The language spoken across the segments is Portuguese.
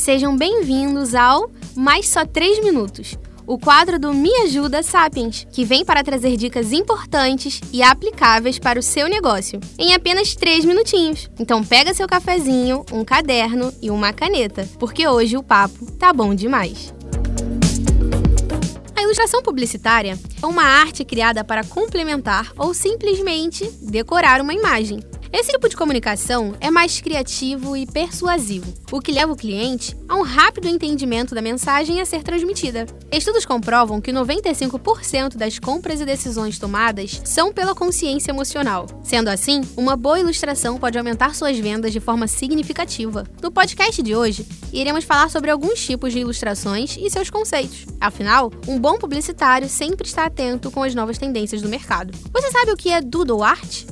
Sejam bem-vindos ao Mais Só 3 Minutos, o quadro do Me Ajuda Sapiens, que vem para trazer dicas importantes e aplicáveis para o seu negócio, em apenas 3 minutinhos. Então pega seu cafezinho, um caderno e uma caneta, porque hoje o papo tá bom demais. A ilustração publicitária é uma arte criada para complementar ou simplesmente decorar uma imagem. Esse tipo de comunicação é mais criativo e persuasivo, o que leva o cliente a um rápido entendimento da mensagem a ser transmitida. Estudos comprovam que 95% das compras e decisões tomadas são pela consciência emocional. Sendo assim, uma boa ilustração pode aumentar suas vendas de forma significativa. No podcast de hoje, iremos falar sobre alguns tipos de ilustrações e seus conceitos. Afinal, um bom publicitário sempre está atento com as novas tendências do mercado. Você sabe o que é doodle art?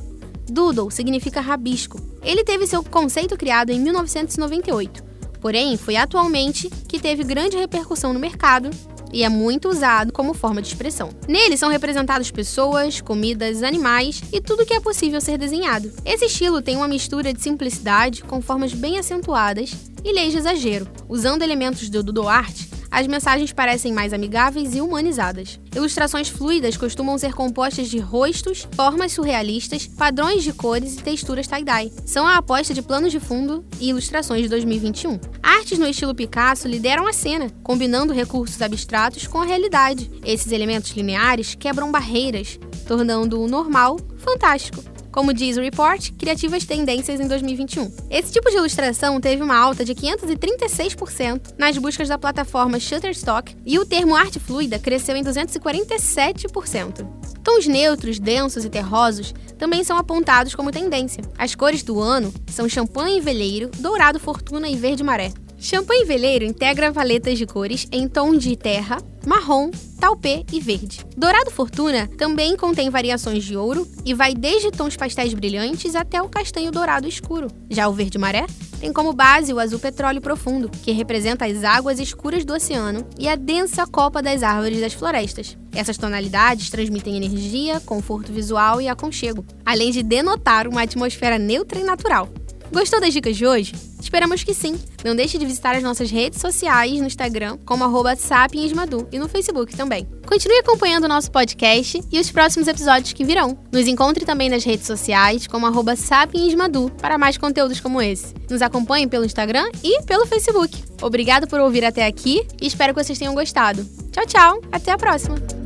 Doodle significa rabisco. Ele teve seu conceito criado em 1998, porém foi atualmente que teve grande repercussão no mercado e é muito usado como forma de expressão. Nele são representadas pessoas, comidas, animais e tudo que é possível ser desenhado. Esse estilo tem uma mistura de simplicidade com formas bem acentuadas e leis de exagero, usando elementos do doodle art as mensagens parecem mais amigáveis e humanizadas. Ilustrações fluidas costumam ser compostas de rostos, formas surrealistas, padrões de cores e texturas tie-dye. São a aposta de planos de fundo e ilustrações de 2021. Artes no estilo Picasso lideram a cena, combinando recursos abstratos com a realidade. Esses elementos lineares quebram barreiras, tornando o normal fantástico. Como diz o report, criativas tendências em 2021. Esse tipo de ilustração teve uma alta de 536% nas buscas da plataforma Shutterstock e o termo arte fluida cresceu em 247%. Tons neutros, densos e terrosos também são apontados como tendência. As cores do ano são champanhe veleiro, dourado fortuna e verde maré. Champanhe veleiro integra valetas de cores em tom de terra, marrom, taupê e verde. Dourado Fortuna também contém variações de ouro e vai desde tons pastéis brilhantes até o castanho dourado escuro. Já o verde maré tem como base o azul petróleo profundo, que representa as águas escuras do oceano e a densa copa das árvores das florestas. Essas tonalidades transmitem energia, conforto visual e aconchego, além de denotar uma atmosfera neutra e natural. Gostou das dicas de hoje? Esperamos que sim. Não deixe de visitar as nossas redes sociais no Instagram, como arroba sapiensmadu, e no Facebook também. Continue acompanhando o nosso podcast e os próximos episódios que virão. Nos encontre também nas redes sociais, como arroba sapiensmadu, para mais conteúdos como esse. Nos acompanhe pelo Instagram e pelo Facebook. Obrigado por ouvir até aqui e espero que vocês tenham gostado. Tchau, tchau. Até a próxima.